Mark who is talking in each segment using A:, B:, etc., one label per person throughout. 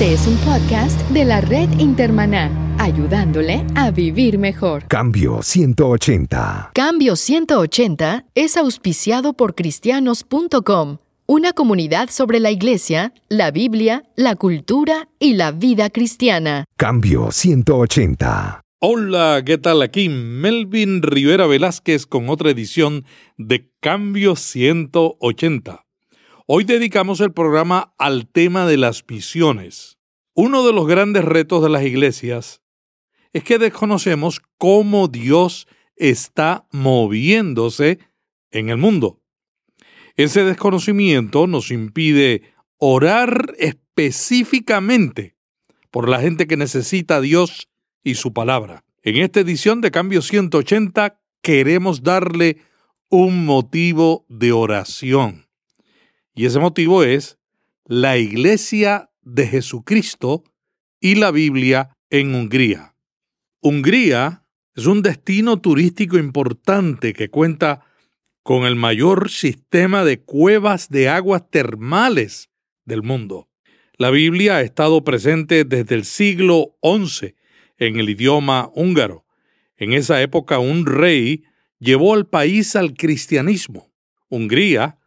A: Este es un podcast de la red Intermaná, ayudándole a vivir mejor.
B: Cambio 180.
A: Cambio 180 es auspiciado por cristianos.com, una comunidad sobre la iglesia, la Biblia, la cultura y la vida cristiana.
B: Cambio 180.
C: Hola, ¿qué tal? Aquí Melvin Rivera Velázquez con otra edición de Cambio 180. Hoy dedicamos el programa al tema de las visiones. Uno de los grandes retos de las iglesias es que desconocemos cómo Dios está moviéndose en el mundo. Ese desconocimiento nos impide orar específicamente por la gente que necesita a Dios y su palabra. En esta edición de Cambio 180 queremos darle un motivo de oración. Y ese motivo es la Iglesia de Jesucristo y la Biblia en Hungría. Hungría es un destino turístico importante que cuenta con el mayor sistema de cuevas de aguas termales del mundo. La Biblia ha estado presente desde el siglo XI en el idioma húngaro. En esa época un rey llevó al país al cristianismo. Hungría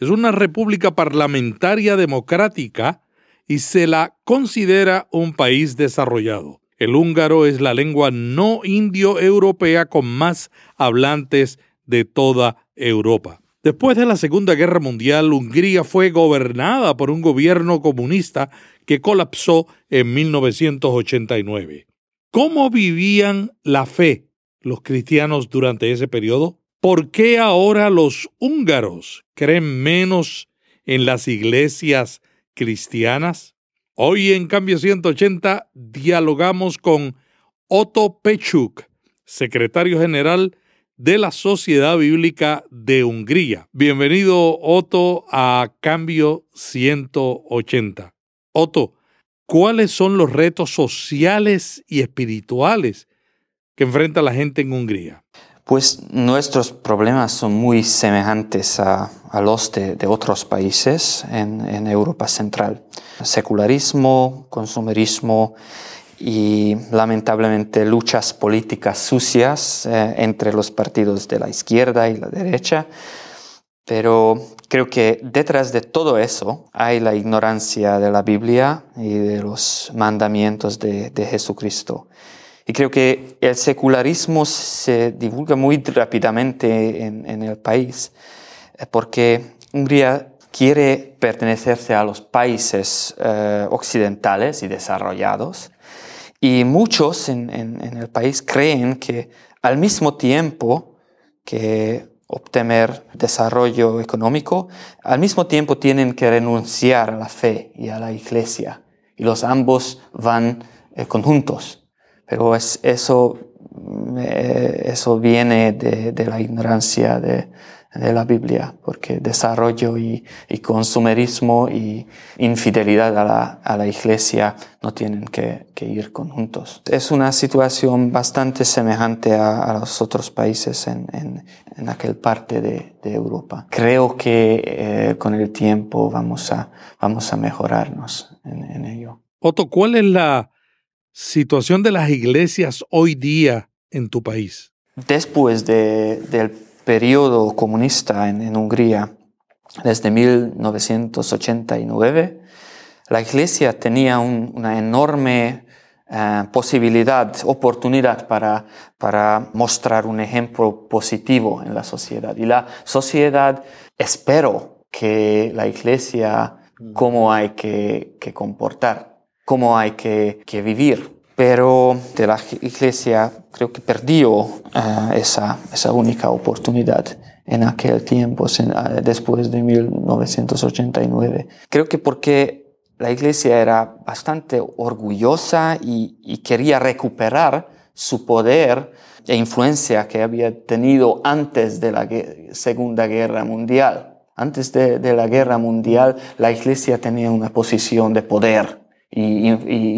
C: es una república parlamentaria democrática y se la considera un país desarrollado. El húngaro es la lengua no indio-europea con más hablantes de toda Europa. Después de la Segunda Guerra Mundial, Hungría fue gobernada por un gobierno comunista que colapsó en 1989. ¿Cómo vivían la fe los cristianos durante ese periodo? ¿Por qué ahora los húngaros creen menos en las iglesias cristianas? Hoy en Cambio 180 dialogamos con Otto Pechuk, secretario general de la Sociedad Bíblica de Hungría. Bienvenido, Otto, a Cambio 180. Otto, ¿cuáles son los retos sociales y espirituales que enfrenta la gente en Hungría?
D: Pues nuestros problemas son muy semejantes a, los de, otros países en, Europa Central. Secularismo, consumerismo y lamentablemente luchas políticas sucias eh, entre los partidos de la izquierda y la derecha. Pero creo que detrás de todo eso hay la ignorancia de la Biblia y de los mandamientos de Jesucristo. Y creo que el secularismo se divulga muy rápidamente en, el país eh, porque Hungría quiere pertenecerse a los países eh, occidentales y desarrollados y muchos en, el país creen que al mismo tiempo que obtener desarrollo económico, al mismo tiempo tienen que renunciar a la fe y a la iglesia y los ambos van eh, conjuntos. Pero es, eso, eso viene de, la ignorancia de, la Biblia, porque desarrollo y, consumerismo y infidelidad a la, iglesia no tienen que, ir conjuntos. Es una situación bastante semejante a, los otros países en, en, aquel parte de, Europa. Creo que eh, con el tiempo vamos a, vamos a mejorarnos en, en ello.
C: Otto, ¿cuál es la situación de las iglesias hoy día en tu país?
D: Después del periodo comunista en, Hungría, desde 1989, la iglesia tenía una enorme eh, posibilidad, oportunidad para, para mostrar un ejemplo positivo en la sociedad. Y la sociedad esperó que la iglesia, cómo hay que, que comportar cómo hay que, vivir. Pero de la iglesia creo que perdió eh, esa, esa única oportunidad en aquel tiempo, eh, después de 1989. Creo que porque la iglesia era bastante orgullosa y, quería recuperar su poder e influencia que había tenido antes de la Segunda Guerra Mundial. Antes de, de la Guerra Mundial, la iglesia tenía una posición de poder y,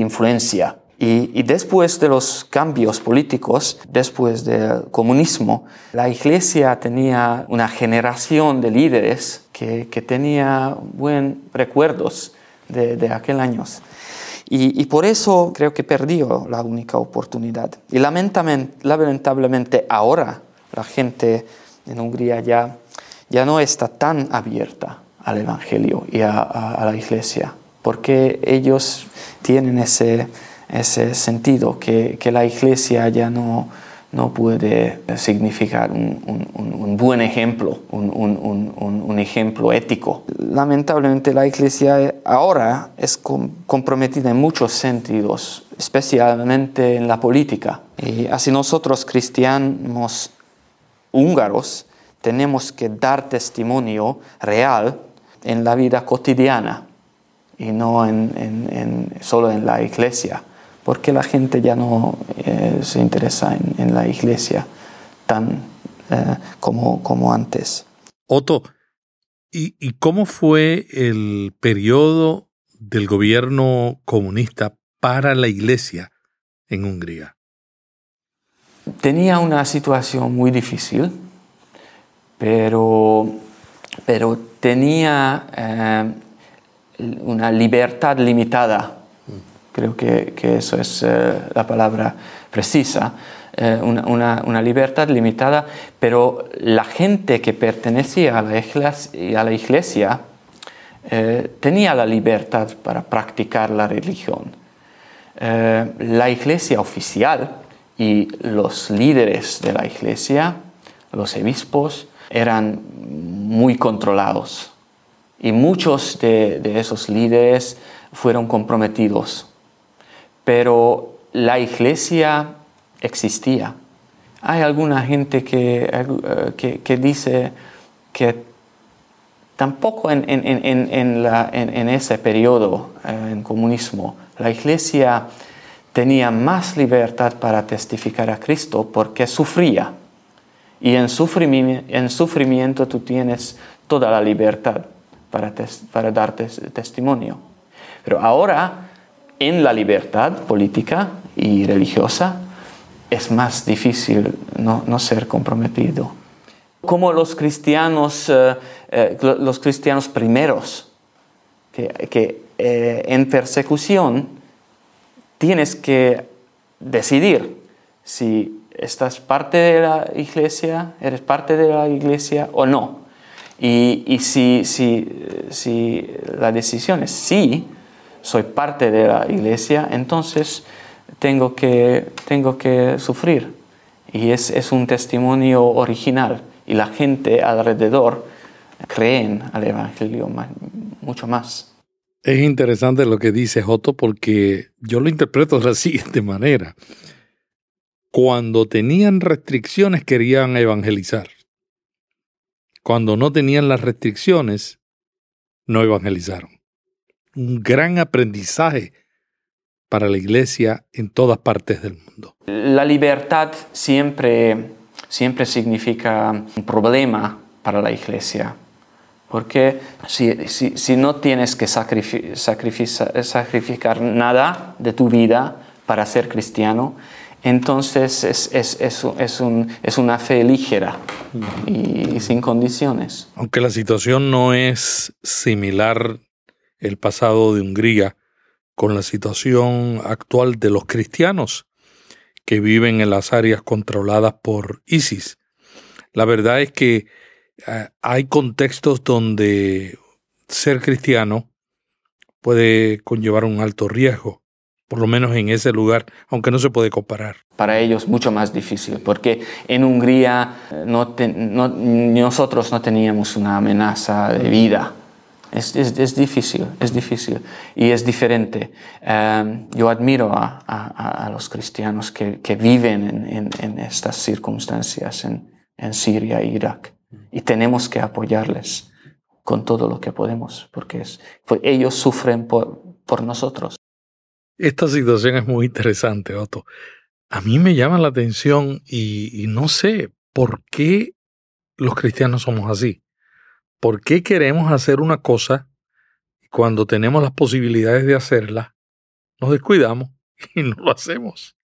D: influencia. Y, después de los cambios políticos, después del comunismo, la iglesia tenía una generación de líderes que, que tenía buenos recuerdos de, de aquel años. Y, por eso creo que perdió la única oportunidad. Y lamentablemente ahora la gente en Hungría ya, ya no está tan abierta al Evangelio y a, la iglesia, porque ellos tienen ese, ese sentido, que, que la iglesia ya no, no puede significar un, buen ejemplo, un, ejemplo ético. Lamentablemente la Iglesia ahora es comprometida en muchos sentidos, especialmente en la política. Y así nosotros cristianos húngaros tenemos que dar testimonio real en la vida cotidiana y no solo en la iglesia porque la gente ya no eh, se interesa en, la iglesia tan eh, como, como antes.
C: Otto, ¿y, ¿y cómo fue el periodo del gobierno comunista para la iglesia en Hungría?
D: Tenía una situación muy difícil, pero, pero tenía eh, una libertad limitada. Creo que, que eso es eh, la palabra precisa, eh, una, una, libertad limitada, pero la gente que pertenecía a la iglesia, a la iglesia eh, tenía la libertad para practicar la religión. la iglesia oficial y los líderes de la iglesia, los obispos, eran muy controlados y muchos de, esos líderes fueron comprometidos pero la iglesia existía. Hay alguna gente que, eh, que, dice que tampoco en, en, ese periodo, eh, en comunismo, la iglesia tenía más libertad para testificar a Cristo porque sufría. Y en sufrimiento, en sufrimiento tú tienes toda la libertad para, dar testimonio. Pero ahora en la libertad política y religiosa es más difícil no, ser comprometido. Como los cristianos, eh, eh, los cristianos primeros, que, eh, en persecución tienes que decidir si estás parte de la iglesia, eres parte de la iglesia o no. Y, si, la decisión es sí, soy parte de la iglesia, entonces tengo que, sufrir. Y es, es un testimonio original y la gente alrededor creen al Evangelio mucho más.
C: Es interesante lo que dice Joto porque yo lo interpreto de la siguiente manera. Cuando tenían restricciones querían evangelizar. Cuando no tenían las restricciones, no evangelizaron un gran aprendizaje para la iglesia en todas partes del mundo.
D: La libertad siempre, siempre significa un problema para la iglesia, porque si, si, no tienes que sacrificar nada de tu vida para ser cristiano, entonces es, es, es, es, una fe ligera y sin condiciones.
C: Aunque la situación no es similar el pasado de Hungría con la situación actual de los cristianos que viven en las áreas controladas por ISIS. La verdad es que eh, hay contextos donde ser cristiano puede conllevar un alto riesgo, por lo menos en ese lugar, aunque no se puede comparar.
D: Para ellos mucho más difícil, porque en Hungría eh, no nosotros no teníamos una amenaza de vida es, es, difícil, es difícil y es diferente. Em, yo admiro a, a, a los cristianos que, que viven en, en, estas circunstancias en, en Siria e Irak y tenemos que apoyarles con todo lo que podemos porque es, pues ellos sufren por, por nosotros.
C: Esta situación es muy interesante, Otto. A mí me llama la atención y, y no sé por qué los cristianos somos así. ¿Por qué queremos hacer una cosa y cuando tenemos las posibilidades de hacerla, nos descuidamos y no lo hacemos?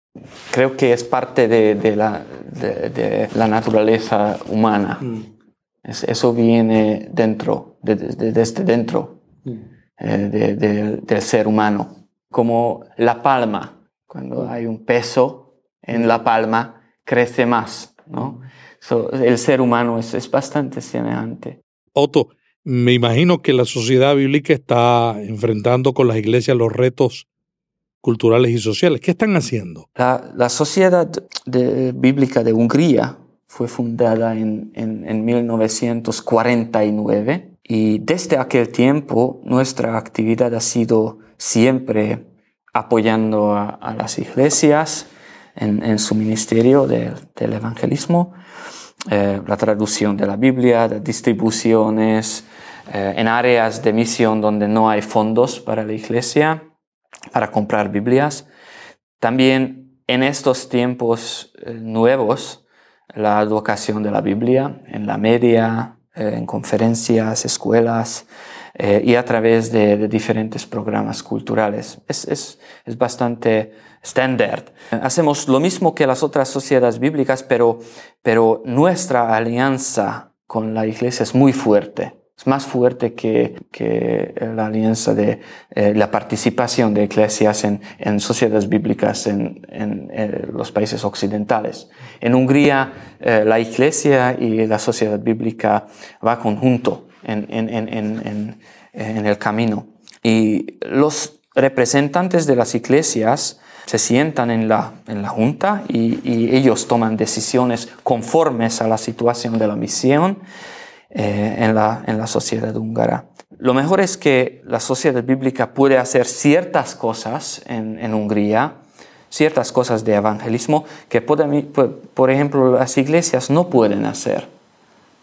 D: Creo que es parte de, la, de, la, naturaleza humana. Mm. eso viene dentro, desde dentro mm. eh, del ser humano. Como la palma. Cuando hay un peso en la palma, crece más. ¿no? el ser humano es, es bastante semejante.
C: Otto, me imagino que la sociedad bíblica está enfrentando con las iglesias los retos culturales y sociales. ¿Qué están haciendo?
D: La, sociedad bíblica de Hungría fue fundada en, en, 1949 y desde aquel tiempo nuestra actividad ha sido siempre apoyando a, las iglesias en, su ministerio del evangelismo, eh, la traducción de la Biblia, las distribuciones, eh, en áreas de misión donde no hay fondos para la iglesia, para comprar Biblias. También en estos tiempos eh, nuevos, la educación de la Biblia en la media, en conferencias, escuelas y a través de, diferentes programas culturales. Es, es, es bastante estándar. Hacemos lo mismo que las otras sociedades bíblicas, pero, pero nuestra alianza con la iglesia es muy fuerte es más fuerte que, que la alianza de eh, la participación de iglesias en, en sociedades bíblicas en, en, eh, los países occidentales. En Hungría, eh, la iglesia y la sociedad bíblica va conjunto en, el camino. Y los representantes de las iglesias se sientan en la, en la junta y, ellos toman decisiones conformes a la situación de la misión eh, en, la, en la sociedad húngara. Lo mejor es que la sociedad bíblica puede hacer ciertas cosas en Hungría, ciertas cosas de evangelismo que, por ejemplo, las iglesias no pueden hacer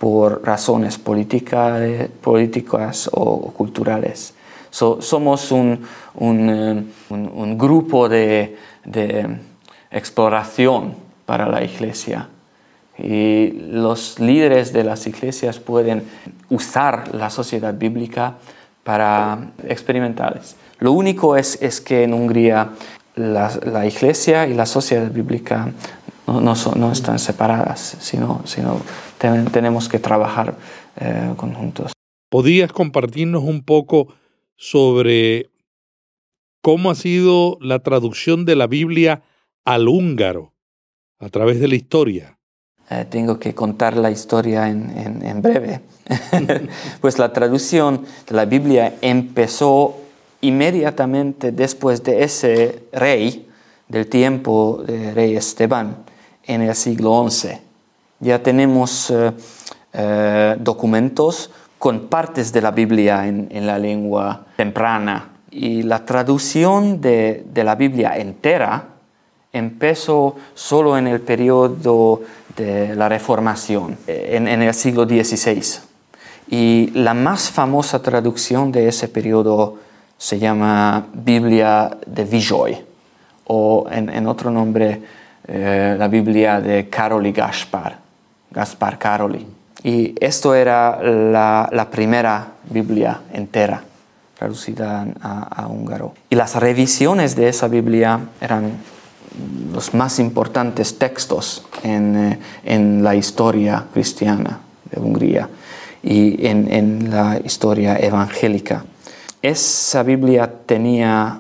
D: por razones políticas, políticas o culturales. somos un, eh, un, un grupo de, de, exploración para la iglesia y los líderes de las iglesias pueden usar la sociedad bíblica para experimentales. Lo único es, es que en Hungría la, iglesia y la sociedad bíblica no, no, están separadas, sino, sino tenemos que trabajar eh, conjuntos.
C: ¿Podrías compartirnos un poco sobre cómo ha sido la traducción de la Biblia al húngaro a través de la historia?
D: Eh, tengo que contar la historia en, en, breve. pues la traducción de la Biblia empezó inmediatamente después de ese rey del tiempo de rey Esteban en el siglo XI. Ya tenemos eh, eh, documentos con partes de la Biblia en, en, la lengua temprana y la traducción de, la Biblia entera empezó solo en el periodo de la Reformación, en, el siglo XVI. Y la más famosa traducción de ese periodo se llama Biblia de Vijoy, o en, otro nombre, eh, la Biblia de Caroli Gaspar, Gaspar Caroli. Y esto era la, primera Biblia entera traducida a, a húngaro. Y las revisiones de esa Biblia eran los más importantes textos en, eh, la historia cristiana de Hungría y en, la historia evangélica. Esa Biblia tenía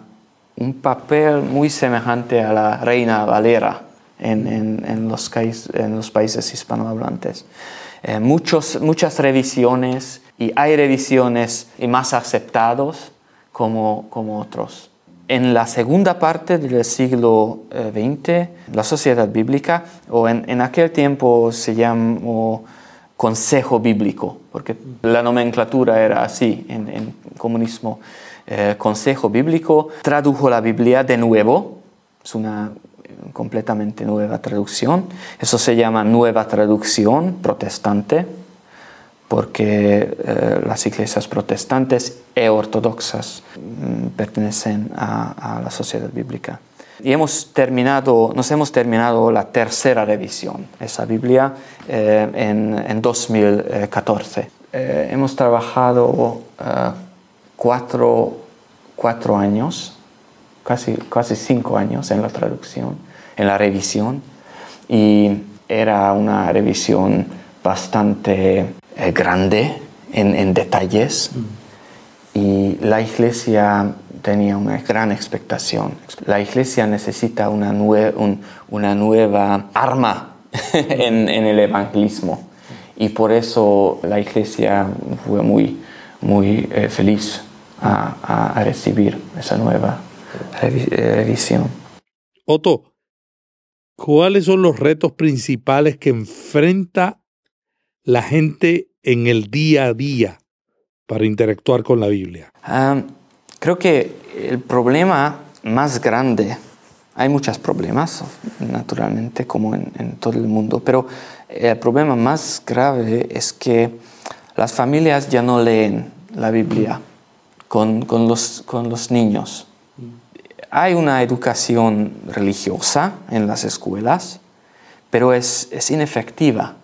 D: un papel muy semejante a la Reina Valera en, los, en los, países hispanohablantes. Eh, muchos, muchas revisiones y hay revisiones y más aceptados como, como otros. En la segunda parte del siglo XX, eh, la sociedad bíblica, o en, aquel tiempo se llamó Consejo Bíblico, porque la nomenclatura era así en, el comunismo. Eh, Consejo Bíblico tradujo la Biblia de nuevo, es una completamente nueva traducción, eso se llama nueva traducción protestante, porque eh, las iglesias protestantes e ortodoxas mm, pertenecen a, la sociedad bíblica. Y hemos terminado, nos hemos terminado la tercera revisión, esa Biblia, eh, en, 2014. Eh, hemos trabajado cuatro, cuatro, años, casi, casi cinco años en la traducción, en la revisión, y era una revisión bastante grande en, detalles y la iglesia tenía una gran expectación. La iglesia necesita una, una nueva arma en, el evangelismo y por eso la iglesia fue muy, muy eh, feliz a, recibir esa nueva revisión.
C: Otto, ¿cuáles son los retos principales que enfrenta la gente en el día a día para interactuar con la Biblia?
D: creo que el problema más grande, hay muchos problemas, naturalmente, como en, todo el mundo, pero el problema más grave es que las familias ya no leen la Biblia con, con, los, con los niños. Hay una educación religiosa en las escuelas, pero es, es inefectiva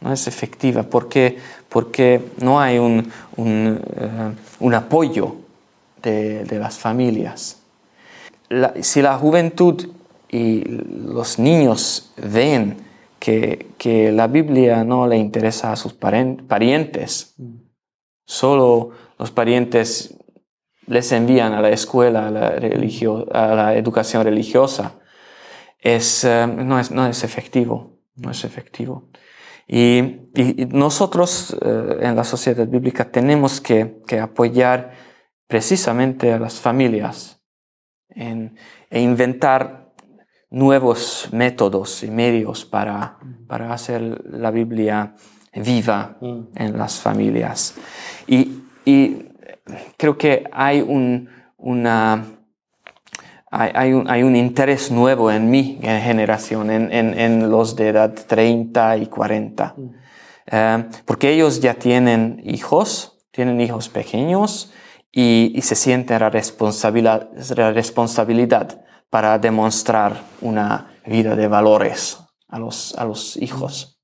D: no es efectiva. Porque, porque no hay un, un, eh, apoyo de, las familias. si la juventud y los niños ven que, que, la Biblia no le interesa a sus parientes, solo los parientes les envían a la escuela, a la, a la educación religiosa, es, eh, no, es, no es efectivo, no es efectivo. Y, nosotros eh, en la sociedad bíblica tenemos que, apoyar precisamente a las familias en, e inventar nuevos métodos y medios para, para hacer la Biblia viva mm. en las familias. Y, y creo que hay un, una hay, un, interés nuevo en mi generación, en, los de edad 30 y 40. Mm. Eh, porque ellos ya tienen hijos, tienen hijos pequeños y, se sienten la responsabilidad, la responsabilidad para demostrar una vida de valores a los, a los hijos.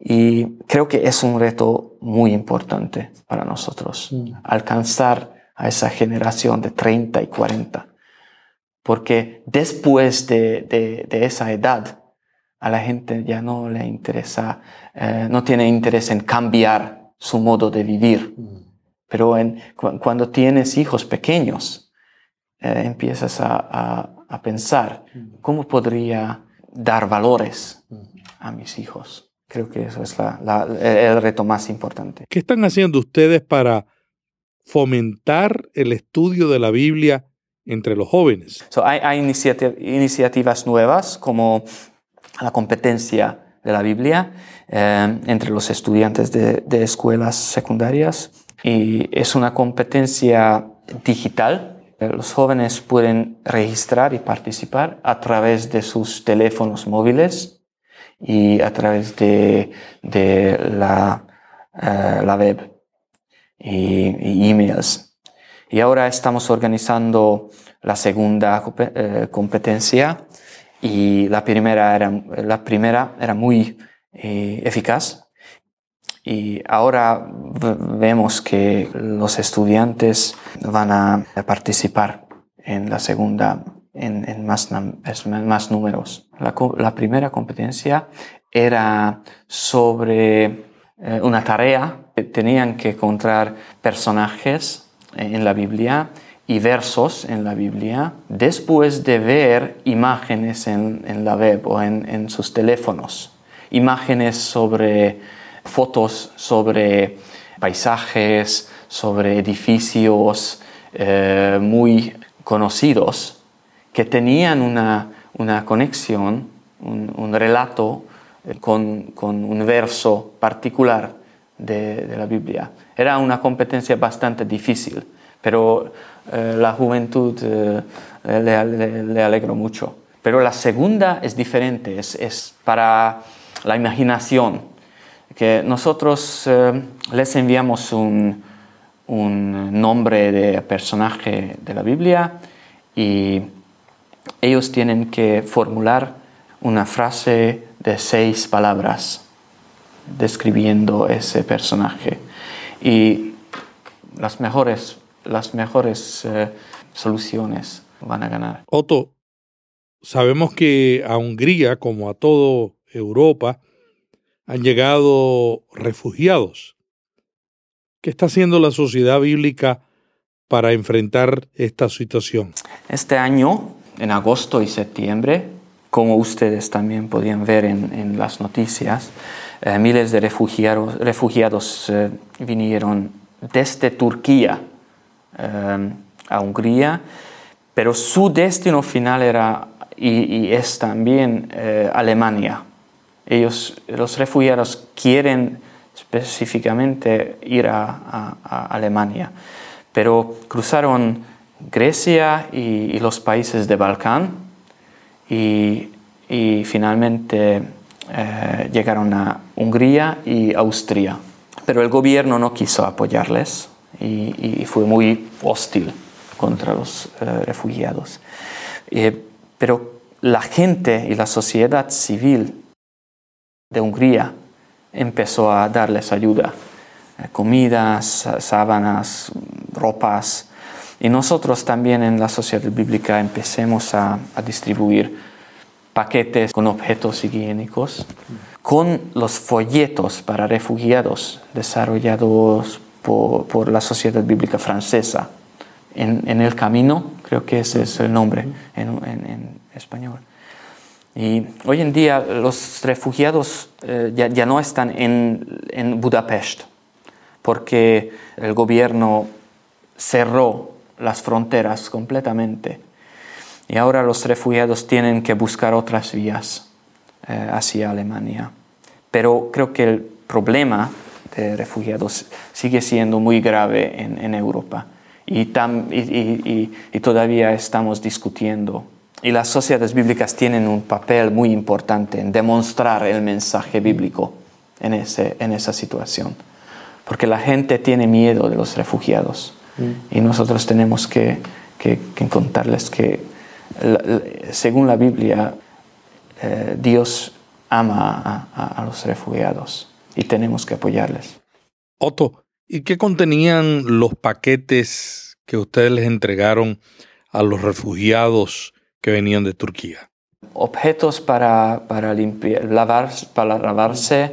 D: Y creo que es un reto muy importante para nosotros, mm. alcanzar a esa generación de 30 y 40 porque después de, esa edad a la gente ya no le interesa, eh, no tiene interés en cambiar su modo de vivir. Pero cuando tienes hijos pequeños, eh, empiezas a, pensar, ¿cómo podría dar valores a mis hijos? Creo que eso es el reto más importante.
C: ¿Qué están haciendo ustedes para fomentar el estudio de la Biblia entre los jóvenes.
D: hay, iniciativas nuevas como la competencia de la Biblia eh, entre los estudiantes de, escuelas secundarias y es una competencia digital. Los jóvenes pueden registrar y participar a través de sus teléfonos móviles y a través de, la, eh, la web y, y emails. Y ahora estamos organizando la segunda eh, competencia y la primera era, la primera era muy eh, eficaz. Y ahora vemos que los estudiantes van a participar en la segunda en, más, más, números. La, primera competencia era sobre eh, una tarea. Tenían que encontrar personajes en la Biblia y versos en la Biblia después de ver imágenes en, la web o en, sus teléfonos. Imágenes sobre fotos, sobre paisajes, sobre edificios eh, muy conocidos que tenían una, conexión, un, relato eh, con, un verso particular de, la Biblia. Era una competencia bastante difícil, pero eh, la juventud eh, le, le, alegro mucho. Pero la segunda es diferente, es, para la imaginación, que nosotros eh, les enviamos un, un nombre de personaje de la Biblia y ellos tienen que formular una frase de seis palabras describiendo ese personaje. Y las mejores, las mejores eh, soluciones van a ganar.
C: Otto, sabemos que a Hungría, como a toda Europa, han llegado refugiados. ¿Qué está haciendo la sociedad bíblica para enfrentar esta situación?
D: Este año, en agosto y septiembre, como ustedes también podían ver en, las noticias, eh, miles de refugiados, eh, vinieron desde Turquía eh, a Hungría, pero su destino final era y, es también Alemania. Ellos, los refugiados quieren específicamente ir a, Alemania, pero cruzaron Grecia y, los países de Balcán y, finalmente eh, llegaron a Hungría y Austria. Pero el gobierno no quiso apoyarles y, fue muy hostil contra los eh, refugiados. Eh, pero la gente y la sociedad civil de Hungría empezó a darles ayuda, comidas, sábanas, ropas. Y nosotros también en la sociedad bíblica empecemos a, distribuir paquetes con objetos higiénicos, con los folletos para refugiados desarrollados por, la sociedad bíblica francesa. En, el camino, creo que ese es el nombre en español. Y hoy en día los refugiados eh, ya, no están en, Budapest porque el gobierno cerró las fronteras completamente. Y ahora los refugiados tienen que buscar otras vías eh, hacia Alemania. Pero creo que el problema de refugiados sigue siendo muy grave en, Europa y, y todavía estamos discutiendo y las sociedades bíblicas tienen un papel muy importante en demostrar el mensaje bíblico en, ese, en esa situación. Porque la gente tiene miedo de los refugiados. Mm. Y nosotros tenemos que, que, contarles que, según la Biblia, eh, Dios ama a, a los refugiados y tenemos que apoyarles.
C: Otto, ¿y qué contenían los paquetes que ustedes les entregaron a los refugiados que venían de Turquía.
D: Objetos para, para, limpiar, lavar, para lavarse,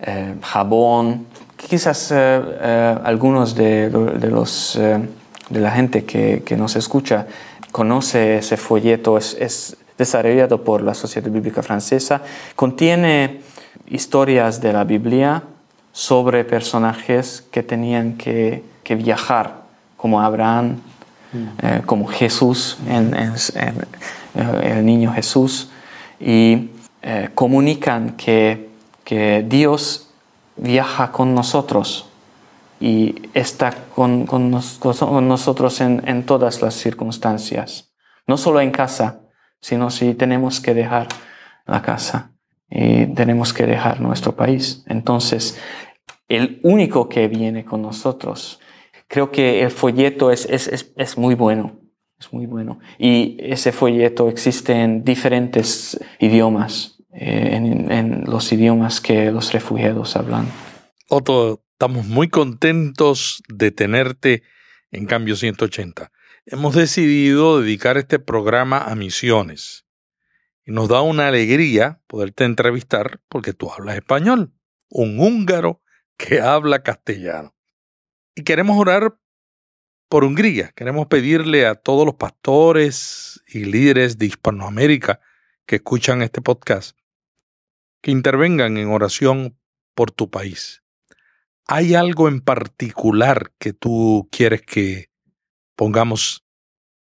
D: eh, jabón, quizás eh, eh, algunos de, los, de la gente que, que, nos escucha conoce ese folleto, es, es, desarrollado por la Sociedad Bíblica Francesa, contiene historias de la Biblia sobre personajes que tenían que, que viajar, como Abraham, eh, como Jesús, en, eh, el niño Jesús, y eh, comunican que, que, Dios viaja con nosotros y está con, con, nosotros en, en, todas las circunstancias, no solo en casa, sino si tenemos que dejar la casa y tenemos que dejar nuestro país. Entonces, el único que viene con nosotros creo que el folleto es, es, es, muy bueno, es muy bueno. Y ese folleto existe en diferentes idiomas, eh, en, en, los idiomas que los refugiados hablan.
C: Otto, estamos muy contentos de tenerte en Cambio 180. Hemos decidido dedicar este programa a misiones. Y nos da una alegría poderte entrevistar porque tú hablas español, un húngaro que habla castellano. Y queremos orar por Hungría. Queremos pedirle a todos los pastores y líderes de Hispanoamérica que escuchan este podcast que intervengan en oración por tu país. ¿Hay algo en particular que tú quieres que pongamos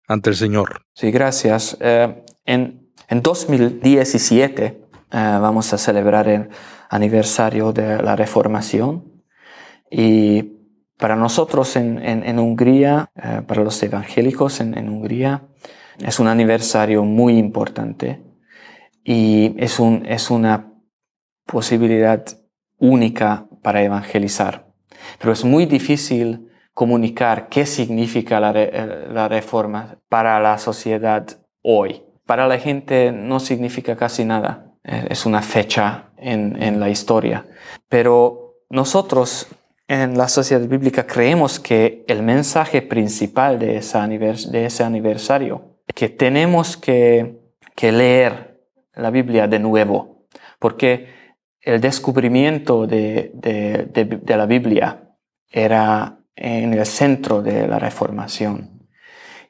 C: ante el Señor?
D: Sí, gracias. Eh, en, en, 2017 eh, vamos a celebrar el aniversario de la Reformación y para nosotros en, Hungría, eh, para los evangélicos en, Hungría, es un aniversario muy importante y es, un, es una posibilidad única para evangelizar. Pero es muy difícil comunicar qué significa la, eh, la reforma para la sociedad hoy. Para la gente no significa casi nada. Eh, es una fecha en, en la historia. Pero nosotros en la sociedad bíblica creemos que el mensaje principal de, de ese aniversario, que tenemos que, leer la Biblia de nuevo, porque el descubrimiento de, la Biblia era en el centro de la reformación.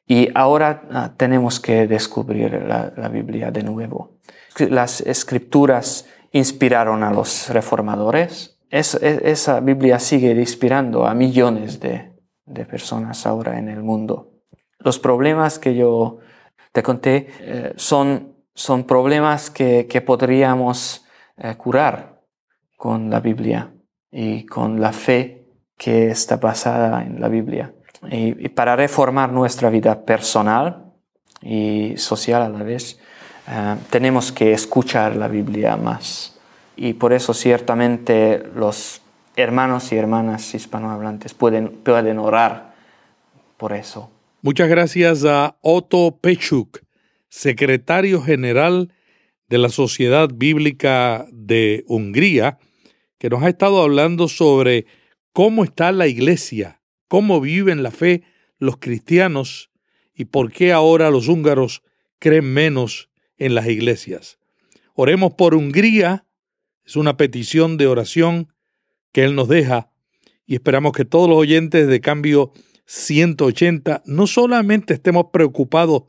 D: Y ahora ah, tenemos que descubrir la, Biblia de nuevo. Las escrituras inspiraron a los reformadores. esa Biblia sigue inspirando a millones de, personas ahora en el mundo. Los problemas que yo te conté eh, son, son problemas que, podríamos eh, curar con la Biblia y con la fe que está basada en la Biblia. Y, para reformar nuestra vida personal y social a la vez, eh, tenemos que escuchar la Biblia más. Y por eso ciertamente los hermanos y hermanas hispanohablantes pueden, pueden orar por eso.
C: Muchas gracias a Otto Pechuk, secretario general de la Sociedad Bíblica de Hungría, que nos ha estado hablando sobre cómo está la iglesia, cómo viven la fe los cristianos y por qué ahora los húngaros creen menos en las iglesias. Oremos por Hungría, es una petición de oración que Él nos deja y esperamos que todos los oyentes de Cambio 180 no solamente estemos preocupados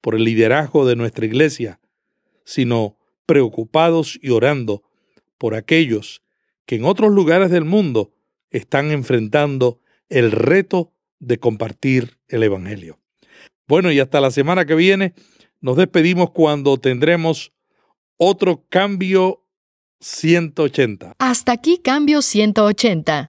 C: por el liderazgo de nuestra iglesia, sino preocupados y orando por aquellos que en otros lugares del mundo están enfrentando el reto de compartir el Evangelio. Bueno, y hasta la semana que viene nos despedimos cuando tendremos otro cambio 180.
A: Hasta aquí cambio 180.